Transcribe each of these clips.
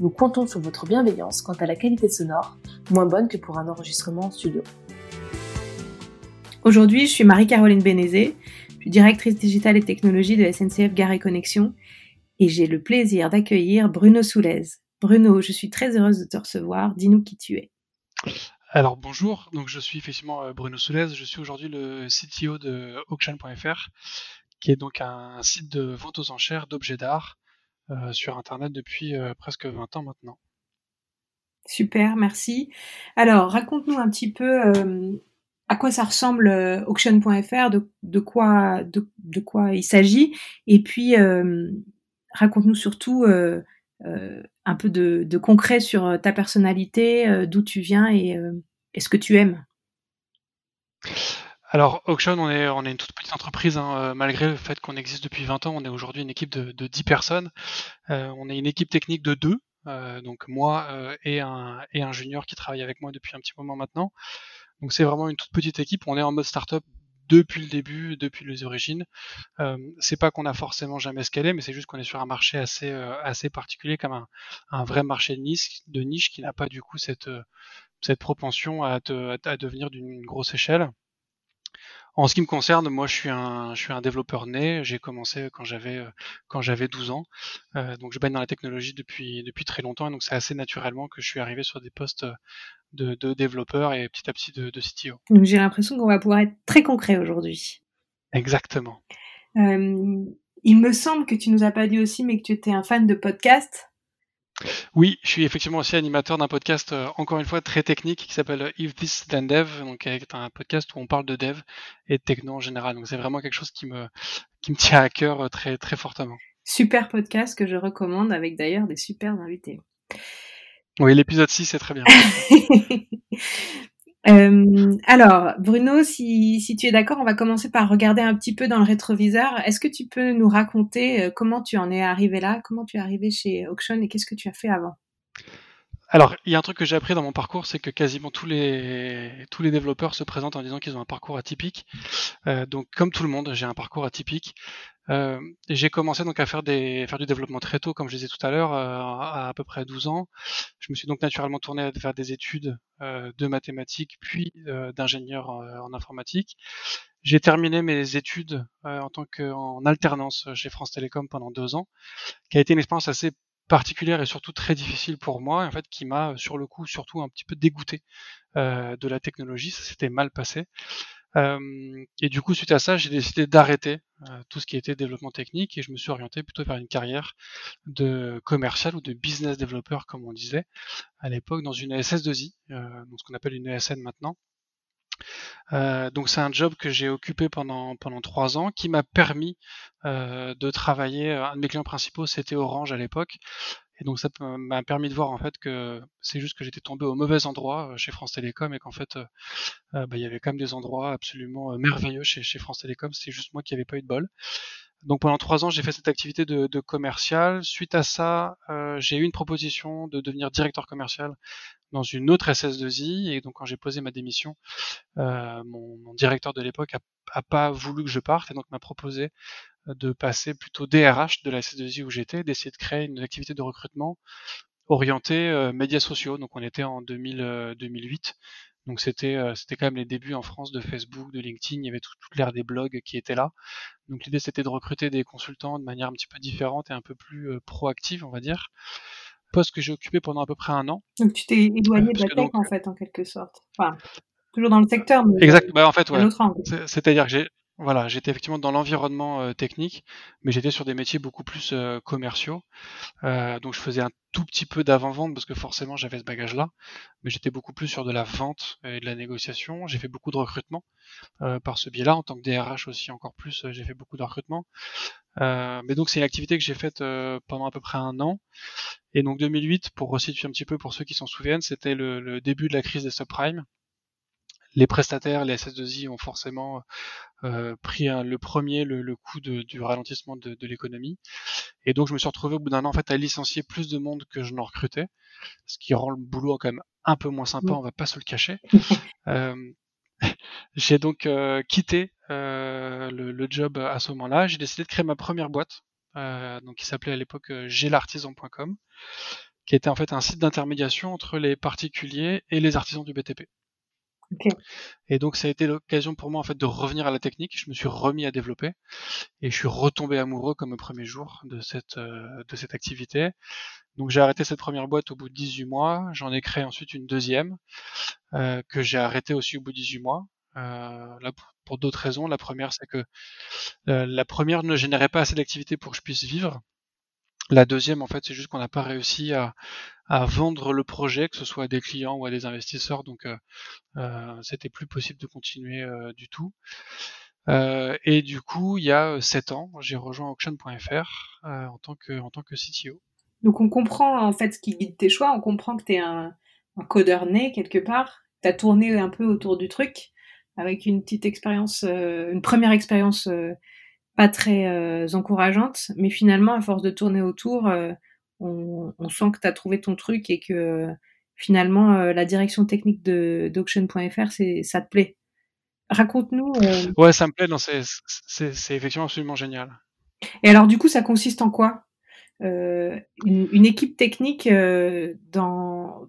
Nous comptons sur votre bienveillance quant à la qualité sonore, moins bonne que pour un enregistrement en studio. Aujourd'hui, je suis Marie-Caroline Bénézé, je suis directrice digitale et technologie de SNCF Gare et Connexion et j'ai le plaisir d'accueillir Bruno Soulez. Bruno, je suis très heureuse de te recevoir. Dis-nous qui tu es. Alors bonjour, donc je suis effectivement euh, Bruno Soulez, je suis aujourd'hui le CTO de auction.fr, qui est donc un site de vente aux enchères d'objets d'art euh, sur Internet depuis euh, presque 20 ans maintenant. Super, merci. Alors, raconte-nous un petit peu euh, à quoi ça ressemble auction.fr, de, quoi, il s'agit, et puis raconte-nous surtout un peu de, concret sur ta personnalité, d'où tu viens et, et, ce que tu aimes. Alors, Auction, on est, on est une toute petite entreprise, hein, euh, malgré le fait qu'on existe depuis 20 ans, on est aujourd'hui une équipe de, de 10 personnes. Euh, on est une équipe technique de deux, euh, donc moi et, un, et un junior qui travaille avec moi depuis un petit moment maintenant. Donc c'est vraiment une toute petite équipe, on est en mode startup depuis le début, depuis les origines. Euh, c'est pas qu'on a forcément jamais scalé, mais c'est juste qu'on est sur un marché assez assez particulier, comme un, un, vrai marché de niche, de niche qui n'a pas du coup cette cette propension à, à devenir d'une grosse échelle. En ce qui me concerne, moi je suis un, je suis un développeur né. J'ai commencé quand j'avais euh, quand j'avais 12 ans. Euh, donc je baigne dans la technologie depuis depuis très longtemps et donc c'est assez naturellement que je suis arrivé sur des postes de, de développeur et petit à petit de, de CTO. Donc j'ai l'impression qu'on va pouvoir être très concret aujourd'hui. Exactement. Euh, il me semble que tu nous as pas dit aussi, mais que tu étais un fan de podcast. Oui, je suis effectivement aussi animateur d'un podcast, euh, encore une fois, très technique, qui s'appelle If This Then Dev, donc est un podcast où on parle de dev et de techno en général. Donc c'est vraiment quelque chose qui me, qui me tient à cœur euh, très, très fortement. Super podcast que je recommande avec d'ailleurs des super invités. Oui, l'épisode 6 c'est très bien. Euh, alors, Bruno, si, tu es d'accord, on va commencer par regarder un petit peu dans le rétroviseur. Est-ce que tu peux nous raconter euh, comment tu en es arrivé là, comment tu es arrivé chez Auction et qu'est-ce que tu as fait avant? Alors, il y a un truc que j'ai appris dans mon parcours, c'est que quasiment tous les tous les développeurs se présentent en disant qu'ils ont un parcours atypique. Euh, donc, comme tout le monde, j'ai un parcours atypique. Euh, j'ai commencé donc à faire des faire du développement très tôt, comme je disais tout à l'heure, euh, à à peu près 12 ans. Je me suis donc naturellement tourné faire des études euh, de mathématiques, puis d'ingénieur en, informatique. J'ai terminé mes études en tant qu'en alternance chez France Télécom pendant deux ans, qui a été une expérience assez particulière et surtout très difficile pour moi, en fait, qui m'a sur le coup surtout un petit peu dégoûté de la technologie. Ça s'était mal passé. Euh, et du coup, suite à ça, j'ai décidé d'arrêter euh, tout ce qui était développement technique et je me suis orienté plutôt vers une carrière de commercial ou de business developer, comme on disait à l'époque, dans une SS2I, euh, donc ce qu'on appelle une ESN maintenant. donc c'est un job que j'ai occupé pendant pendant trois ans, qui m'a permis de travailler. Un de mes clients principaux, c'était Orange à l'époque, et donc ça m'a permis de voir en fait que c'est juste que j'étais tombé au mauvais endroit euh, chez France Télécom et qu'en fait euh, euh, bah, il y avait quand même des endroits absolument merveilleux chez, France Télécom. C'est juste moi qui n'avais pas eu de bol. Donc pendant trois ans, j'ai fait cette activité de, de commercial. Suite à ça, j'ai eu une proposition de devenir directeur commercial dans une autre SS2I. Et donc quand j'ai posé ma démission, mon, mon, directeur de l'époque a, a, pas voulu que je parte et donc m'a proposé de passer plutôt DRH de la SS2I où j'étais, d'essayer de créer une activité de recrutement orientée euh, médias sociaux. Donc on était en 2000, 2008. Euh, donc c'était euh, c'était quand même les débuts en France de Facebook, de LinkedIn, il y avait toute l'ère des blogs qui était là. Donc l'idée c'était de recruter des consultants de manière un petit peu différente et un peu plus proactive, on va dire. Poste que j'ai occupé pendant à peu près un an. Donc tu t'es éloigné de la tech en fait en quelque sorte. Enfin, toujours dans le secteur. Mais exact. Bah, en fait ouais. C'est-à-dire que j'ai voilà, j'étais effectivement dans l'environnement euh, technique, mais j'étais sur des métiers beaucoup plus euh, commerciaux. Euh, donc je faisais un tout petit peu d'avant-vente parce que forcément j'avais ce bagage-là, mais j'étais beaucoup plus sur de la vente et de la négociation. J'ai fait beaucoup de recrutement par ce biais-là. En tant que DRH aussi encore plus, j'ai fait beaucoup de recrutement. Mais donc c'est une activité que j'ai faite pendant à peu près un an. Et donc 2008, pour resituer un petit peu pour ceux qui s'en souviennent, c'était le, début de la crise des subprimes. Les prestataires, les SS2I ont forcément euh, pris le premier le, coup du ralentissement de, l'économie. Et donc je me suis retrouvé au bout d'un an en fait à licencier plus de monde que je n'en recrutais, ce qui rend le boulot quand même un peu moins sympa, on va pas se le cacher. euh, j'ai donc euh, quitté euh, le, le, job à ce moment-là. J'ai décidé de créer ma première boîte, euh, donc qui s'appelait à l'époque gelartisan.com, qui était en fait un site d'intermédiation entre les particuliers et les artisans du BTP. Et donc ça a été l'occasion pour moi en fait de revenir à la technique. Je me suis remis à développer et je suis retombé amoureux comme au premier jour de cette euh, de cette activité. Donc j'ai arrêté cette première boîte au bout de 18 mois. J'en ai créé ensuite une deuxième euh, que j'ai arrêté aussi au bout de 18 mois. Euh, là pour, d'autres raisons. La première c'est que euh, la première ne générait pas assez d'activité pour que je puisse vivre. La deuxième, en fait, c'est juste qu'on n'a pas réussi à, vendre le projet, que ce soit à des clients ou à des investisseurs, donc euh, euh c'était plus possible de continuer du tout. Et du coup, il y a sept ans, j'ai rejoint auction.fr en tant que en tant que CTO. Donc on comprend en fait ce qui guide tes choix, on comprend que tu es un, un, codeur né quelque part, tu as tourné un peu autour du truc avec une petite expérience, une première expérience pas très euh, encourageante, mais finalement, à force de tourner autour, euh, on, sent que tu as trouvé ton truc et que finalement, euh, la direction technique de d'auction.fr, ça te plaît. Raconte-nous. Ouais, ça me plaît. C'est effectivement absolument génial. Et alors, du coup, ça consiste en quoi? Une, équipe technique dans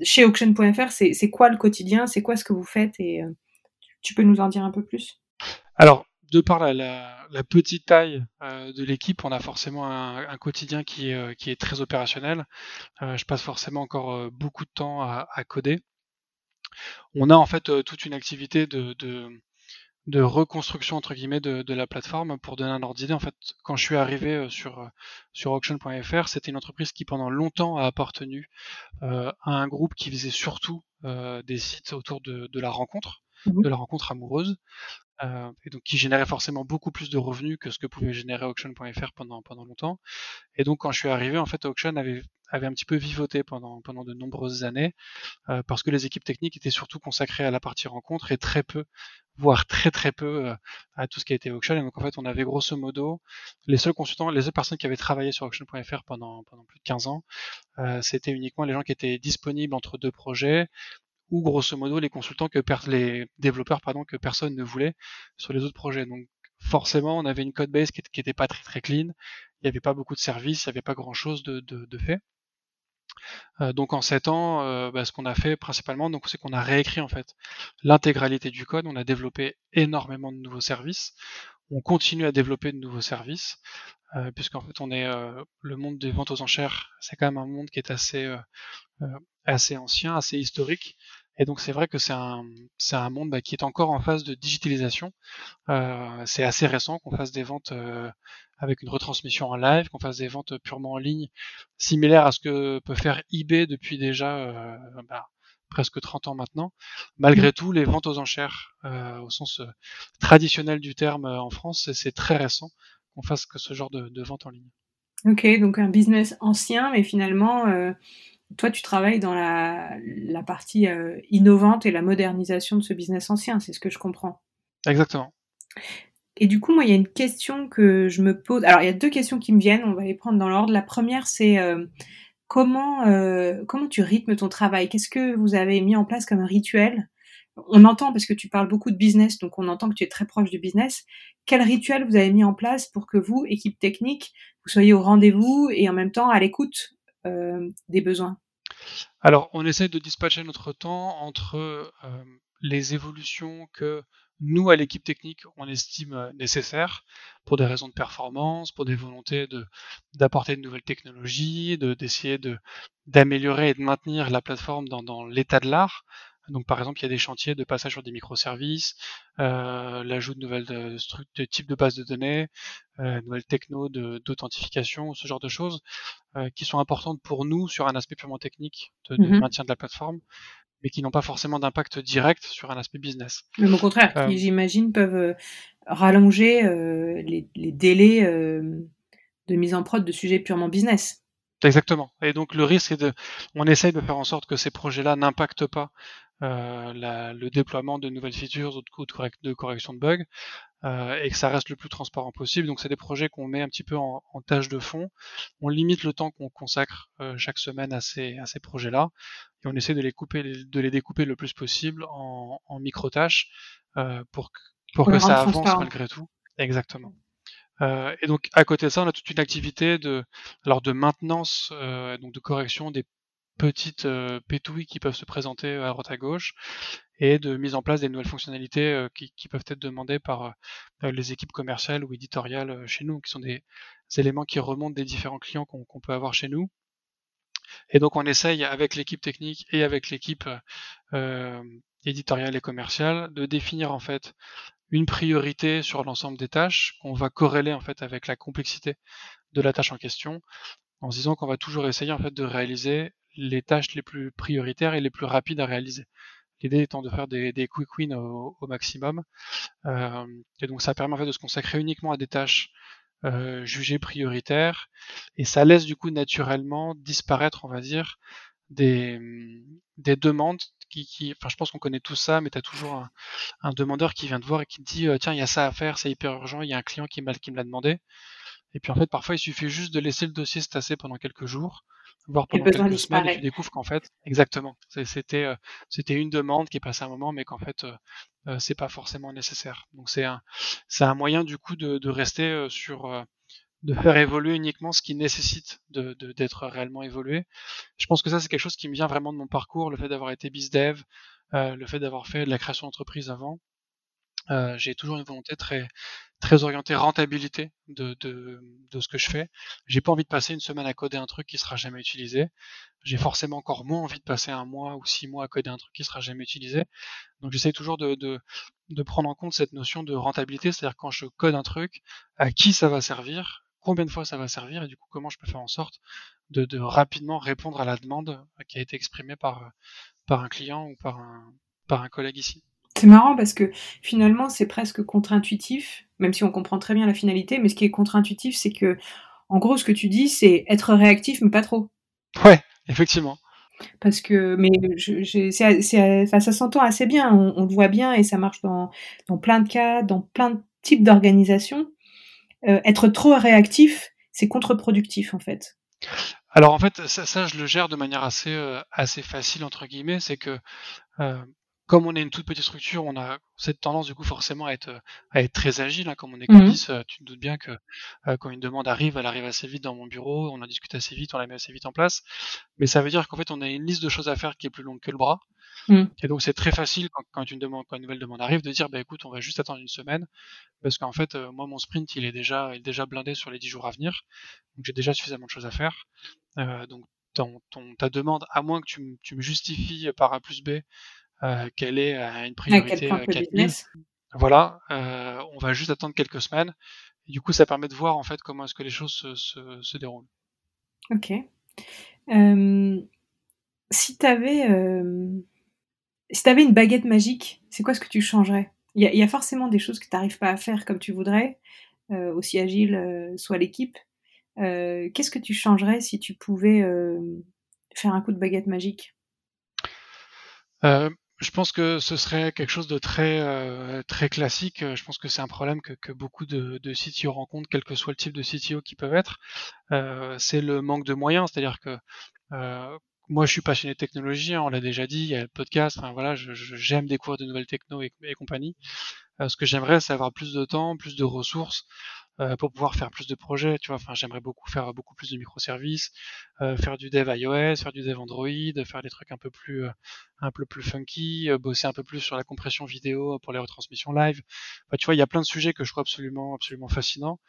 chez auction.fr, c'est quoi le quotidien? C'est quoi ce que vous faites? Et tu peux nous en dire un peu plus? Alors, de par la, petite taille euh, de l'équipe, on a forcément un, quotidien qui est, euh, qui est, très opérationnel. Euh, je passe forcément encore beaucoup de temps à, coder. On a en fait toute une activité de, reconstruction entre guillemets de, la plateforme. Pour donner un ordre d'idée, en fait, quand je suis arrivé sur, sur auction.fr, c'était une entreprise qui pendant longtemps a appartenu à un groupe qui faisait surtout des sites autour de, la rencontre, mmh de la rencontre amoureuse. Euh, et donc qui générait forcément beaucoup plus de revenus que ce que pouvait générer auction.fr pendant pendant longtemps. Et donc quand je suis arrivé, en fait, auction avait avait un petit peu vivoté pendant pendant de nombreuses années euh, parce que les équipes techniques étaient surtout consacrées à la partie rencontre et très peu, voire très très peu euh, à tout ce qui a été auction. Et donc en fait, on avait grosso modo les seuls consultants, les seules personnes qui avaient travaillé sur auction.fr pendant pendant plus de 15 ans, euh, c'était uniquement les gens qui étaient disponibles entre deux projets ou grosso modo les consultants que les développeurs pardon que personne ne voulait sur les autres projets. Donc forcément, on avait une code base qui, n'était pas très très clean. Il n'y avait pas beaucoup de services, il n'y avait pas grand chose de, de, fait. Euh, donc en 7 ans, euh, bah, ce qu'on a fait principalement, donc c'est qu'on a réécrit en fait l'intégralité du code. On a développé énormément de nouveaux services. On continue à développer de nouveaux services, euh, puisqu'en fait on est le monde des ventes aux enchères, c'est quand même un monde qui est assez assez ancien, assez historique. Et donc c'est vrai que c'est un, c'est un monde bah, qui est encore en phase de digitalisation. Euh, c'est assez récent qu'on fasse des ventes euh, avec une retransmission en live, qu'on fasse des ventes purement en ligne, similaires à ce que peut faire eBay depuis déjà euh, bah, presque 30 ans maintenant. Malgré tout, les ventes aux enchères, au sens traditionnel du terme en France, c'est très récent qu'on fasse que ce genre de, de vente en ligne. Ok, donc un business ancien, mais finalement toi, tu travailles dans la, la partie euh, innovante et la modernisation de ce business ancien, c'est ce que je comprends. Exactement. Et du coup, moi, il y a une question que je me pose. Alors, il y a deux questions qui me viennent, on va les prendre dans l'ordre. La première, c'est euh, comment, euh, comment tu rythmes ton travail? Qu'est-ce que vous avez mis en place comme rituel? On entend, parce que tu parles beaucoup de business, donc on entend que tu es très proche du business. Quel rituel vous avez mis en place pour que vous, équipe technique, vous soyez au rendez-vous et en même temps à l'écoute? Des besoins Alors, on essaie de dispatcher notre temps entre euh, les évolutions que nous, à l'équipe technique, on estime euh, nécessaires pour des raisons de performance, pour des volontés d'apporter de nouvelles technologies, de d'essayer de d'améliorer et de maintenir la plateforme dans l'état de l'art. Donc par exemple, il y a des chantiers de passage sur des microservices, euh, l'ajout de nouvelles de, de, types de bases de données, euh, nouvelles techno d'authentification, ce genre de choses euh, qui sont importantes pour nous sur un aspect purement technique de, mm-hmm. maintien de la plateforme, mais qui n'ont pas forcément d'impact direct sur un aspect business. Mais au contraire, qui euh, j'imagine peuvent euh, rallonger les, les, délais de mise en prod de sujets purement business. Exactement. Et donc le risque est de, on essaye de faire en sorte que ces projets-là n'impactent pas euh, la, le déploiement de nouvelles features ou de, de, correction de bugs euh, et que ça reste le plus transparent possible. Donc c'est des projets qu'on met un petit peu en, en, tâche de fond. On limite le temps qu'on consacre euh, chaque semaine à ces, à ces projets-là et on essaie de les couper, de les découper le plus possible en, en micro-tâches euh, pour, pour que ça avance malgré tout. Exactement. Euh, et donc à côté de ça, on a toute une activité de, alors de maintenance, euh, donc de correction des petites euh, pétouilles qui peuvent se présenter à droite à gauche et de mise en place des nouvelles fonctionnalités euh, qui, qui, peuvent être demandées par euh, les équipes commerciales ou éditoriales chez nous, qui sont des, éléments qui remontent des différents clients qu'on peut avoir chez nous. Et donc on essaye avec l'équipe technique et avec l'équipe éditoriale et commerciale de définir en fait une priorité sur l'ensemble des tâches qu'on va corréler en fait avec la complexité de la tâche en question, en se disant qu'on va toujours essayer en fait de réaliser les tâches les plus prioritaires et les plus rapides à réaliser. L'idée étant de faire des, quick wins au, maximum. Euh, et donc ça permet en fait de se consacrer uniquement à des tâches euh, jugées prioritaires. Et ça laisse du coup naturellement disparaître, on va dire, des, des demandes qui, enfin, je pense qu'on connaît tout ça, mais tu toujours un, un, demandeur qui vient te voir et qui te dit, euh, tiens, il y a ça à faire, c'est hyper urgent, il y a un client qui, qui me l'a demandé. Et puis en fait, parfois, il suffit juste de laisser le dossier se tasser pendant quelques jours, voire pendant quelques semaines, et tu découvres qu'en fait, exactement, c'était euh, c'était une demande qui est passée un moment, mais qu'en fait, euh, euh, c'est pas forcément nécessaire. Donc c'est un c'est un moyen du coup de, de rester sur de faire évoluer uniquement ce qui nécessite de, d'être réellement évolué. Je pense que ça, c'est quelque chose qui me vient vraiment de mon parcours, le fait d'avoir été bizdev, euh, le fait d'avoir fait de la création d'entreprise avant. Euh, j'ai toujours une volonté très très orientée rentabilité de, de, de ce que je fais. J'ai pas envie de passer une semaine à coder un truc qui sera jamais utilisé. J'ai forcément encore moins envie de passer un mois ou six mois à coder un truc qui sera jamais utilisé. Donc j'essaie toujours de, de, de prendre en compte cette notion de rentabilité, c'est-à-dire quand je code un truc, à qui ça va servir, combien de fois ça va servir et du coup comment je peux faire en sorte de, de rapidement répondre à la demande qui a été exprimée par, par un client ou par un, par un collègue ici. C'est marrant parce que finalement c'est presque contre-intuitif, même si on comprend très bien la finalité, mais ce qui est contre-intuitif c'est que en gros ce que tu dis c'est être réactif mais pas trop. Ouais, effectivement. Parce que, mais je, je, c'est, enfin, ça s'entend assez bien, on, on, le voit bien et ça marche dans, dans plein de cas, dans plein de types d'organisations euh, être trop réactif, c'est contre-productif en fait. Alors en fait, ça, ça, je le gère de manière assez euh, assez facile entre guillemets, c'est que euh, comme on est une toute petite structure, on a cette tendance du coup forcément à être à être très agile. Hein, comme on est mmh. tu te doutes bien que euh, quand une demande arrive, elle arrive assez vite dans mon bureau, on en discute assez vite, on la met assez vite en place. Mais ça veut dire qu'en fait, on a une liste de choses à faire qui est plus longue que le bras. Mmh. Et donc c'est très facile quand, quand, une demande, quand une nouvelle demande arrive de dire bah écoute, on va juste attendre une semaine parce qu'en fait, euh, moi mon sprint il est déjà il est déjà blindé sur les 10 jours à venir, donc j'ai déjà suffisamment de choses à faire. Euh, donc ton, ton, ta demande, à moins que tu, tu me justifies par A plus B euh, quelle est euh, une priorité à quel business? Voilà, euh, on va juste attendre quelques semaines. Et du coup, ça permet de voir en fait comment est-ce que les choses se, se, se déroulent. Ok. Euh, si tu avais, euh, si avais une baguette magique, c'est quoi ce que tu changerais? Il y, y, a forcément des choses que tu n'arrives pas à faire comme tu voudrais, euh, aussi agile soit l'équipe. Qu'est-ce que tu changerais si tu pouvais faire un coup de baguette magique? Euh, je pense que ce serait quelque chose de très euh, très classique. Je pense que c'est un problème que, que beaucoup de, de, CTO rencontrent, quel que soit le type de CTO qui peuvent être. Euh, c'est le manque de moyens, c'est-à-dire que euh, moi, je suis passionné de technologie, hein, on l'a déjà dit, il y a le podcast, enfin voilà, j'aime découvrir de nouvelles techno et, et compagnie. Euh, ce que j'aimerais, c'est avoir plus de temps, plus de ressources, euh, pour pouvoir faire plus de projets. Tu vois, enfin, j'aimerais beaucoup faire beaucoup plus de microservices, euh, faire du dev iOS, faire du dev Android, faire des trucs un peu plus euh, un peu plus funky, euh, bosser un peu plus sur la compression vidéo pour les retransmissions live. Enfin, tu vois, il y a plein de sujets que je trouve absolument absolument fascinants.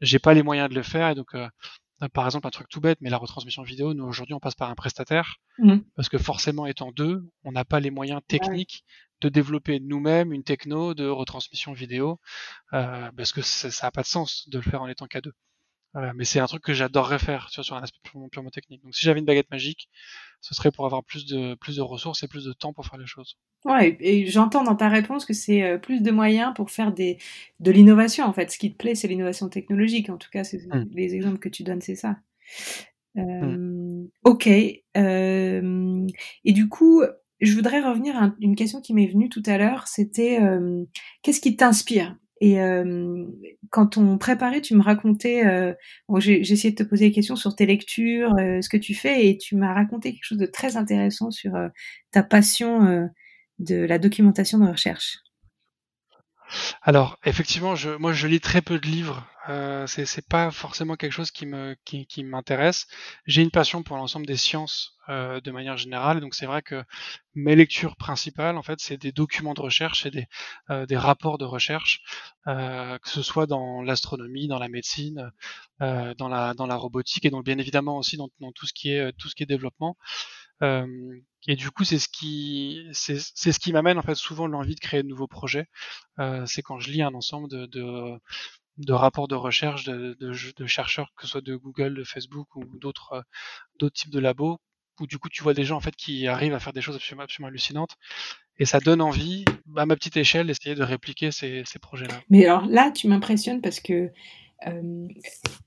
J'ai pas les moyens de le faire et donc par exemple un truc tout bête, mais la retransmission vidéo, nous aujourd'hui on passe par un prestataire, mmh. parce que forcément étant deux, on n'a pas les moyens techniques de développer nous-mêmes une techno de retransmission vidéo, euh, parce que ça n'a pas de sens de le faire en étant qu'à deux. Euh, mais c'est un truc que j'adorerais faire sur, sur un aspect purement, purement, technique. Donc si j'avais une baguette magique, ce serait pour avoir plus de, plus de ressources et plus de temps pour faire les choses. Ouais, et j'entends dans ta réponse que c'est euh, plus de moyens pour faire des, de l'innovation en fait. Ce qui te plaît, c'est l'innovation technologique. En tout cas, mmh. les exemples que tu donnes, c'est ça. Euh, mmh. Ok. Euh, et du coup, je voudrais revenir à une question qui m'est venue tout à l'heure. C'était euh, qu'est-ce qui t'inspire? Et euh, quand on préparait, tu me racontais. Euh, j'ai essayé de te poser des questions sur tes lectures, ce que tu fais, et tu m'as raconté quelque chose de très intéressant sur ta passion de la documentation de recherche. Alors, effectivement, je, moi, je lis très peu de livres. Euh, c'est, pas forcément quelque chose qui me qui, qui m'intéresse. J'ai une passion pour l'ensemble des sciences euh, de manière générale, donc c'est vrai que mes lectures principales, en fait, c'est des documents de recherche et des euh, des rapports de recherche, euh, que ce soit dans l'astronomie, dans la médecine, euh, dans la dans la robotique et donc bien évidemment aussi dans, dans tout ce qui est tout ce qui est développement. Euh, et du coup, c'est ce qui c'est ce qui m'amène en fait souvent l'envie de créer de nouveaux projets. Euh, c'est quand je lis un ensemble de, de, de rapports de recherche de, chercheurs, que ce soit de Google, de Facebook ou d'autres euh, d'autres types de labos, où du coup tu vois des gens en fait qui arrivent à faire des choses absolument, hallucinantes. Et ça donne envie, à ma petite échelle, d'essayer de répliquer ces, projets-là. Mais alors là, tu m'impressionnes parce que euh,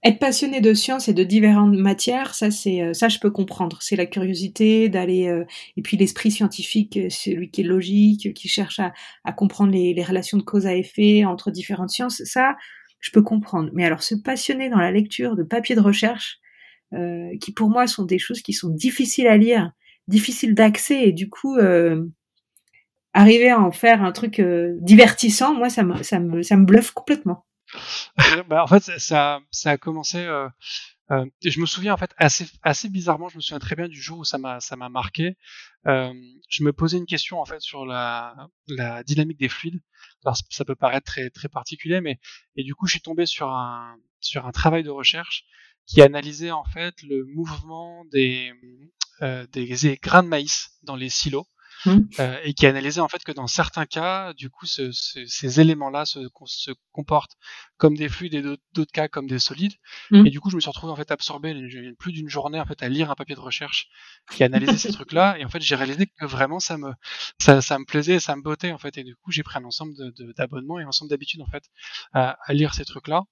être passionné de sciences et de différentes matières, ça c'est euh, ça je peux comprendre. C'est la curiosité d'aller et puis l'esprit scientifique, celui qui est logique, qui cherche à, comprendre les, relations de cause à effet entre différentes sciences. Ça, je peux comprendre. Mais alors se passionner dans la lecture de papiers de recherche, qui pour moi sont des choses qui sont difficiles à lire, difficiles d'accès et du coup arriver à en faire un truc divertissant, moi ça me ça me ça me bluffe complètement. bah, en fait, ça, ça a commencé. Euh, je me souviens en fait assez, assez bizarrement, je me souviens très bien du jour où ça m'a, ça m'a marqué. Euh, je me posais une question en fait sur la, la dynamique des fluides. Alors ça peut paraître très, très particulier, mais et du coup je suis tombé sur un, sur un travail de recherche qui analysait en fait le mouvement des, euh, des grains de maïs dans les silos. Mmh. Euh, et qui analysait en fait que dans certains cas, du coup, ce, ce, ces éléments-là se, se, comportent comme des fluides et d'autres cas comme des solides. Mmh. Et du coup, je me suis retrouvé en fait absorbé plus d'une journée en fait à lire un papier de recherche qui analysait ces trucs-là. Et en fait, j'ai réalisé que vraiment ça me ça, ça me plaisait, ça me bottait en fait. Et du coup, j'ai pris un ensemble d'abonnements et un ensemble d'habitudes en fait à, à, lire ces trucs-là.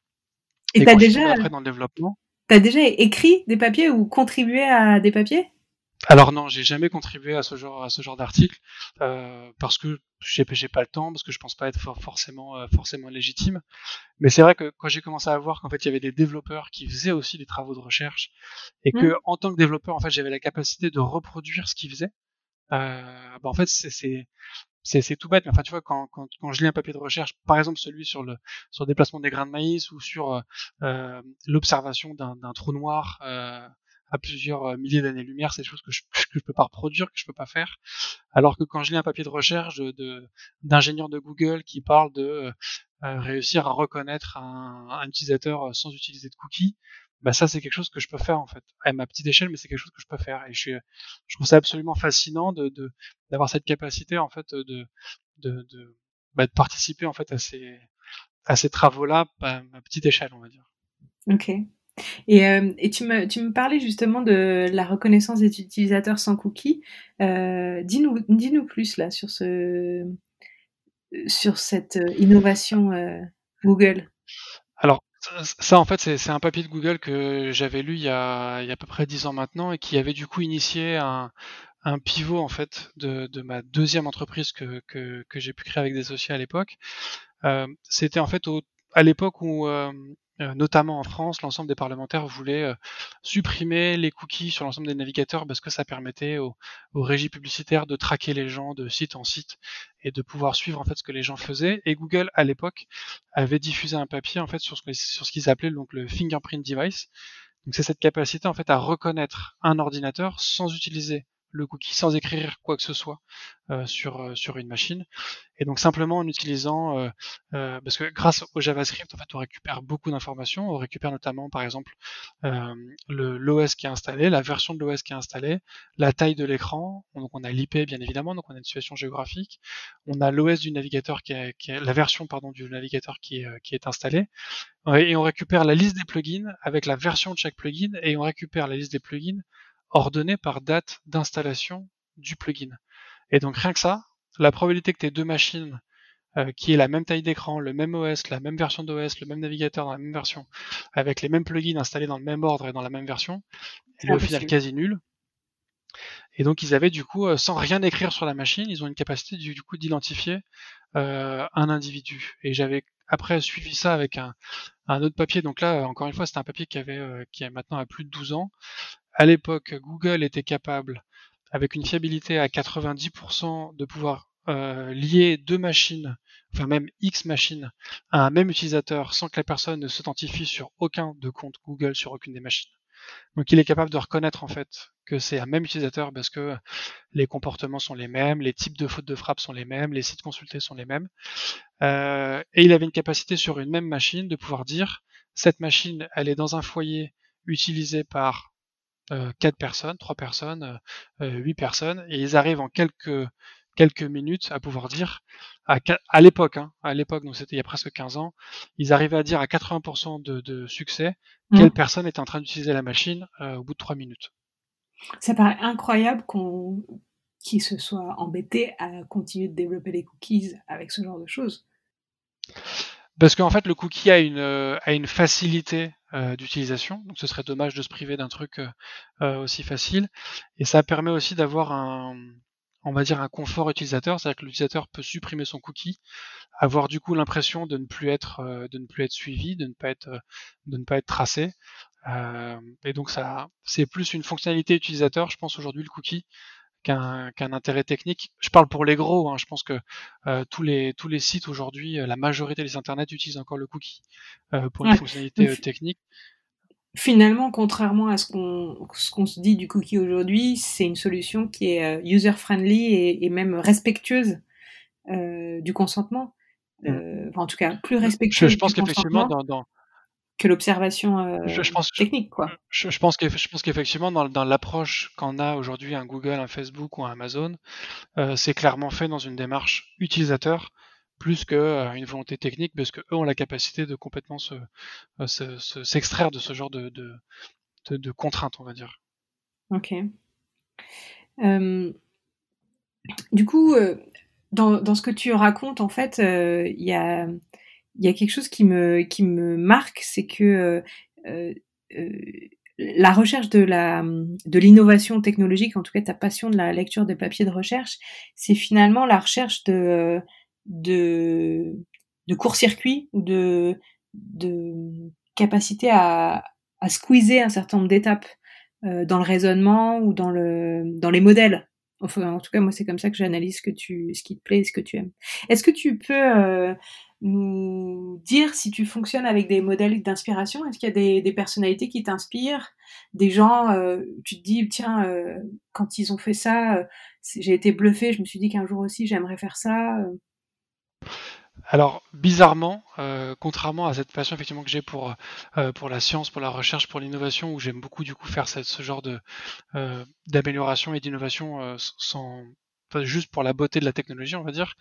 Et, t'as déjà après dans le développement. T'as déjà écrit des papiers ou contribué à des papiers? Alors non, j'ai jamais contribué à ce genre à ce genre d'article euh, parce que j'ai pas le temps, parce que je pense pas être forcément euh, forcément légitime. Mais c'est vrai que quand j'ai commencé à voir qu'en fait il y avait des développeurs qui faisaient aussi des travaux de recherche et que mmh. en tant que développeur en fait j'avais la capacité de reproduire ce qu'ils faisaient, euh, bah, en fait c'est c'est c'est tout bête, mais enfin tu vois quand, quand, quand je lis un papier de recherche, par exemple celui sur le sur le déplacement des grains de maïs ou sur euh, euh l'observation d'un trou noir euh, à plusieurs euh, milliers d'années-lumière, c'est des choses que je, que je peux pas reproduire, que je peux pas faire. Alors que quand je lis un papier de recherche de d'ingénieurs de, Google qui parle de euh, euh, réussir à reconnaître un, un, utilisateur sans utiliser de cookies, bah ça c'est quelque chose que je peux faire en fait à ma petite échelle, mais c'est quelque chose que je peux faire et je suis, je trouve ça absolument fascinant de d'avoir cette capacité en fait de de de, bah, de participer en fait à ces à ces travaux-là à ma petite échelle, on va dire. Ok. Et, euh, et tu, me, tu parlais justement de la reconnaissance des utilisateurs sans cookies. Euh, dis-nous, plus là sur, ce, sur cette euh, innovation Google. Alors, ça, en fait, c'est un papier de Google que j'avais lu il y, a, à peu près dix ans maintenant et qui avait du coup initié un, pivot en fait de, ma deuxième entreprise que, j'ai pu créer avec des associés à l'époque. C'était en fait à l'époque où notamment en France, l'ensemble des parlementaires voulaient euh, supprimer les cookies sur l'ensemble des navigateurs parce que ça permettait aux, régies publicitaires de traquer les gens de site en site et de pouvoir suivre en fait ce que les gens faisaient. Et Google à l'époque avait diffusé un papier en fait sur ce, sur ce qu'ils appelaient donc le fingerprint device. Donc c'est cette capacité en fait à reconnaître un ordinateur sans utiliser le cookie sans écrire quoi que ce soit euh, sur euh, sur une machine. Et donc simplement en utilisant euh, parce que grâce au JavaScript en fait on récupère beaucoup d'informations. On récupère notamment par exemple le l'OS qui est installé la version de l'OS qui est installée la taille de l'écran. Donc on a l'IP bien évidemment donc on a une situation géographique. On a l'OS du navigateur qui est, la version pardon du navigateur qui est qui est installé. Et on récupère la liste des plugins avec la version de chaque plugin et on récupère la liste des plugins ordonné par date d'installation du plugin. Et donc rien que ça, la probabilité que tes deux machines euh, qui aient la même taille d'écran, le même OS, la même version d'OS, le même navigateur dans la même version, avec les mêmes plugins installés dans le même ordre et dans la même version, elle est au final quasi nulle. Et donc ils avaient du coup, euh, sans rien écrire sur la machine, ils ont une capacité du, coup d'identifier euh, un individu. Et j'avais après suivi ça avec un, un, autre papier. Donc là, encore une fois, c'était un papier qui avait euh, qui est maintenant à plus de 12 ans. À l'époque, Google était capable, avec une fiabilité à 90%, de pouvoir euh, lier deux machines, enfin même X machines, à un même utilisateur sans que la personne ne s'authentifie sur aucun de compte Google sur aucune des machines. Donc il est capable de reconnaître en fait que c'est un même utilisateur parce que les comportements sont les mêmes, les types de fautes de frappe sont les mêmes, les sites consultés sont les mêmes. Euh, et il avait une capacité sur une même machine de pouvoir dire cette machine, elle est dans un foyer utilisé par 4 personnes, 3 personnes, euh, 8 personnes, et ils arrivent en quelques quelques minutes à pouvoir dire à, à l'époque, hein, à l'époque, donc c'était il y a presque 15 ans, ils arrivaient à dire à 80% de, de, succès mmh. quelle personne était en train d'utiliser la machine euh, au bout de 3 minutes. Ça paraît incroyable qu'on qu'ils se soit embêté à continuer de développer les cookies avec ce genre de choses. Parce qu'en fait, le cookie a une, euh, facilité euh, d'utilisation, donc ce serait dommage de se priver d'un truc euh, aussi facile. Et ça permet aussi d'avoir un, on va dire un confort utilisateur, c'est-à-dire que l'utilisateur peut supprimer son cookie, avoir du coup l'impression de ne plus être de ne plus être suivi, de ne pas être de ne pas être tracé. Et donc ça c'est plus une fonctionnalité utilisateur, je pense aujourd'hui le cookie qu'un intérêt technique. Je parle pour les gros, hein, je pense que euh, tous les tous les sites aujourd'hui, la majorité des internets utilisent encore le cookie pour une fonctionnalité technique finalement, contrairement à ce qu'on ce qu'on se dit du cookie aujourd'hui, c'est une solution qui est euh, user-friendly et, et, même respectueuse euh, du consentement. Mm. Euh, enfin, en tout cas, plus respectueuse je, je pense qu'effectivement, dans, dans, que l'observation euh, technique, quoi. Je, je pense qu'effectivement, dans, dans l'approche qu'en a aujourd'hui un Google, un Facebook ou un Amazon, euh, c'est clairement fait dans une démarche utilisateur plus qu'une euh, volonté technique, parce qu'eux ont la capacité de complètement s'extraire se, de ce genre de, de, de, contraintes, on va dire. Ok. Du coup, dans, dans, ce que tu racontes, en fait, il y, a, y a quelque chose qui me, qui me marque, c'est que la recherche de la de l'innovation technologique, en tout cas ta passion de la lecture des papiers de recherche, c'est finalement la recherche de de, de court-circuit ou de, de capacité à, à squeezer un certain nombre d'étapes euh, dans le raisonnement ou dans, le, dans les modèles. Enfin, en tout cas, moi, c'est comme ça que j'analyse ce, que tu, ce qui te plaît et ce que tu aimes. Est-ce que tu peux euh, nous dire si tu fonctionnes avec des modèles d'inspiration? Est-ce qu'il y a des, personnalités qui t'inspirent? Des gens, euh, tu te dis, tiens, euh, quand ils ont fait ça, euh, j'ai été bluffé, je me suis dit qu'un jour aussi, j'aimerais faire ça. Alors bizarrement, contrairement à cette passion effectivement que j'ai pour pour la science, pour la recherche, pour l'innovation, où j'aime beaucoup du coup faire ce genre de d'amélioration et d'innovation sans juste pour la beauté de la technologie, on va dire.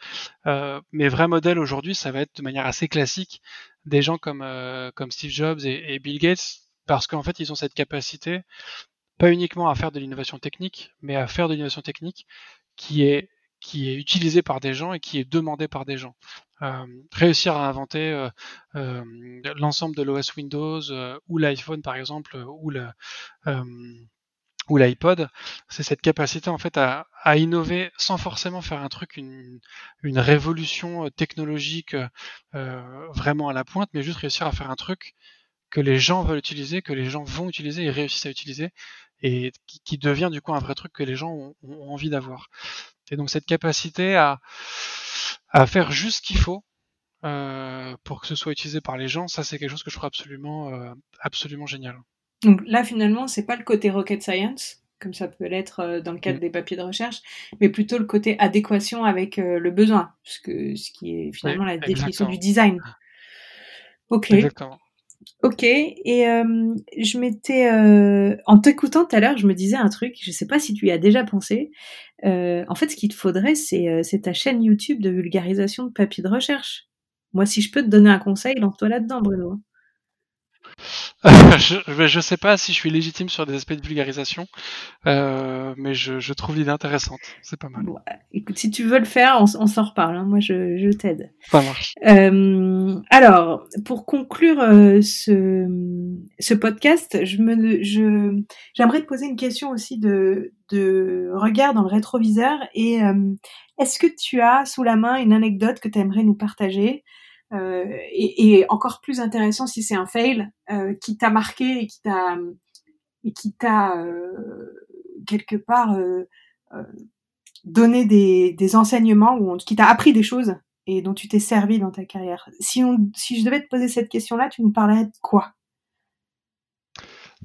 mes vrais modèles aujourd'hui, ça va être de manière assez classique des gens comme comme Steve Jobs et, Bill Gates, parce qu'en fait ils ont cette capacité pas uniquement à faire de l'innovation technique, mais à faire de l'innovation technique qui est qui est utilisé par des gens et qui est demandé par des gens. Euh, réussir à inventer euh, euh, l'ensemble de l'OS Windows ou l'iPhone par exemple ou le ou l'iPod, c'est cette capacité en fait à, innover sans forcément faire un truc, une, révolution technologique vraiment à la pointe, mais juste réussir à faire un truc que les gens veulent utiliser, que les gens vont utiliser et réussissent à utiliser, et qui, devient du coup un vrai truc que les gens ont, envie d'avoir. Et donc cette capacité à, faire juste ce qu'il faut euh, pour que ce soit utilisé par les gens, ça c'est quelque chose que je trouve absolument, euh, absolument génial. Donc là finalement c'est pas le côté rocket science comme ça peut l'être euh, dans le cadre mm. des papiers de recherche, mais plutôt le côté adéquation avec euh, le besoin, ce, que, ce qui est finalement la définition du design. Ok. Exactement. Ok, et euh, je m'étais, euh, en t'écoutant tout à l'heure, je me disais un truc, je sais pas si tu y as déjà pensé. Euh, en fait, ce qu'il te faudrait, c'est, c'est ta chaîne YouTube de vulgarisation de papier de recherche. Moi, si je peux te donner un conseil, lance-toi là-dedans, Bruno. je, je sais pas si je suis légitime sur des aspects de vulgarisation, euh, mais je, je trouve l'idée intéressante. C'est pas mal. écoute, si tu veux le faire, on, on s'en reparle. Hein. Moi, je, je t'aide. Ça marche. Euh, alors, pour conclure euh, ce, ce podcast, je me, je, j'aimerais te poser une question aussi de, de regard dans le rétroviseur. Et est-ce que tu as sous la main une anecdote que tu aimerais nous partager? Euh, et, encore plus intéressant si c'est un fail euh, qui t'a marqué et qui t'a et qui t'a euh, quelque part donné des, des, enseignements ou qui t'a appris des choses et dont tu t'es servi dans ta carrière. Si, on, si je devais te poser cette question-là, tu nous parlerais de quoi?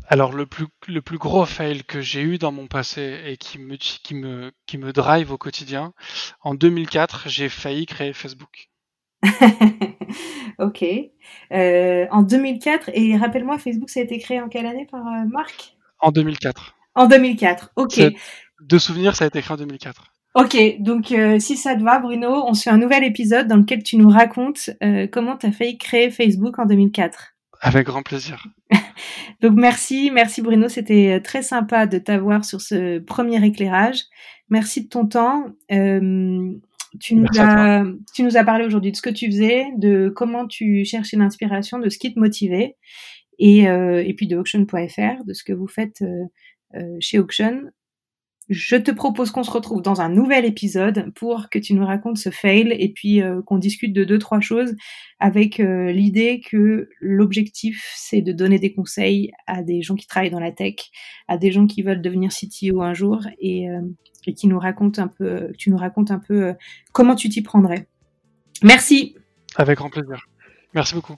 Alors le plus le plus gros fail que j'ai eu dans mon passé et qui me qui me qui me drive au quotidien, en 2004, j'ai failli créer Facebook. ok. Euh, en 2004, et rappelle-moi, Facebook, ça a été créé en quelle année par euh, Marc? En 2004. En 2004, ok. De souvenir, ça a été créé en 2004. Ok, donc euh, si ça te va, Bruno, on se fait un nouvel épisode dans lequel tu nous racontes comment tu as failli créer Facebook en 2004. Avec grand plaisir. donc merci, merci Bruno, c'était très sympa de t'avoir sur ce premier éclairage. Merci de ton temps. Tu nous, as, tu nous as parlé aujourd'hui de ce que tu faisais, de comment tu cherchais l'inspiration, de ce qui te motivait, et, euh, et puis de auction.fr, de ce que vous faites euh, euh, chez Auction. Je te propose qu'on se retrouve dans un nouvel épisode pour que tu nous racontes ce fail et puis euh, qu'on discute de deux, trois choses avec euh, l'idée que l'objectif, c'est de donner des conseils à des gens qui travaillent dans la tech, à des gens qui veulent devenir CTO un jour et, euh, et qui nous racontent un peu, tu nous racontes un peu comment tu t'y prendrais. Merci. Avec grand plaisir. Merci beaucoup.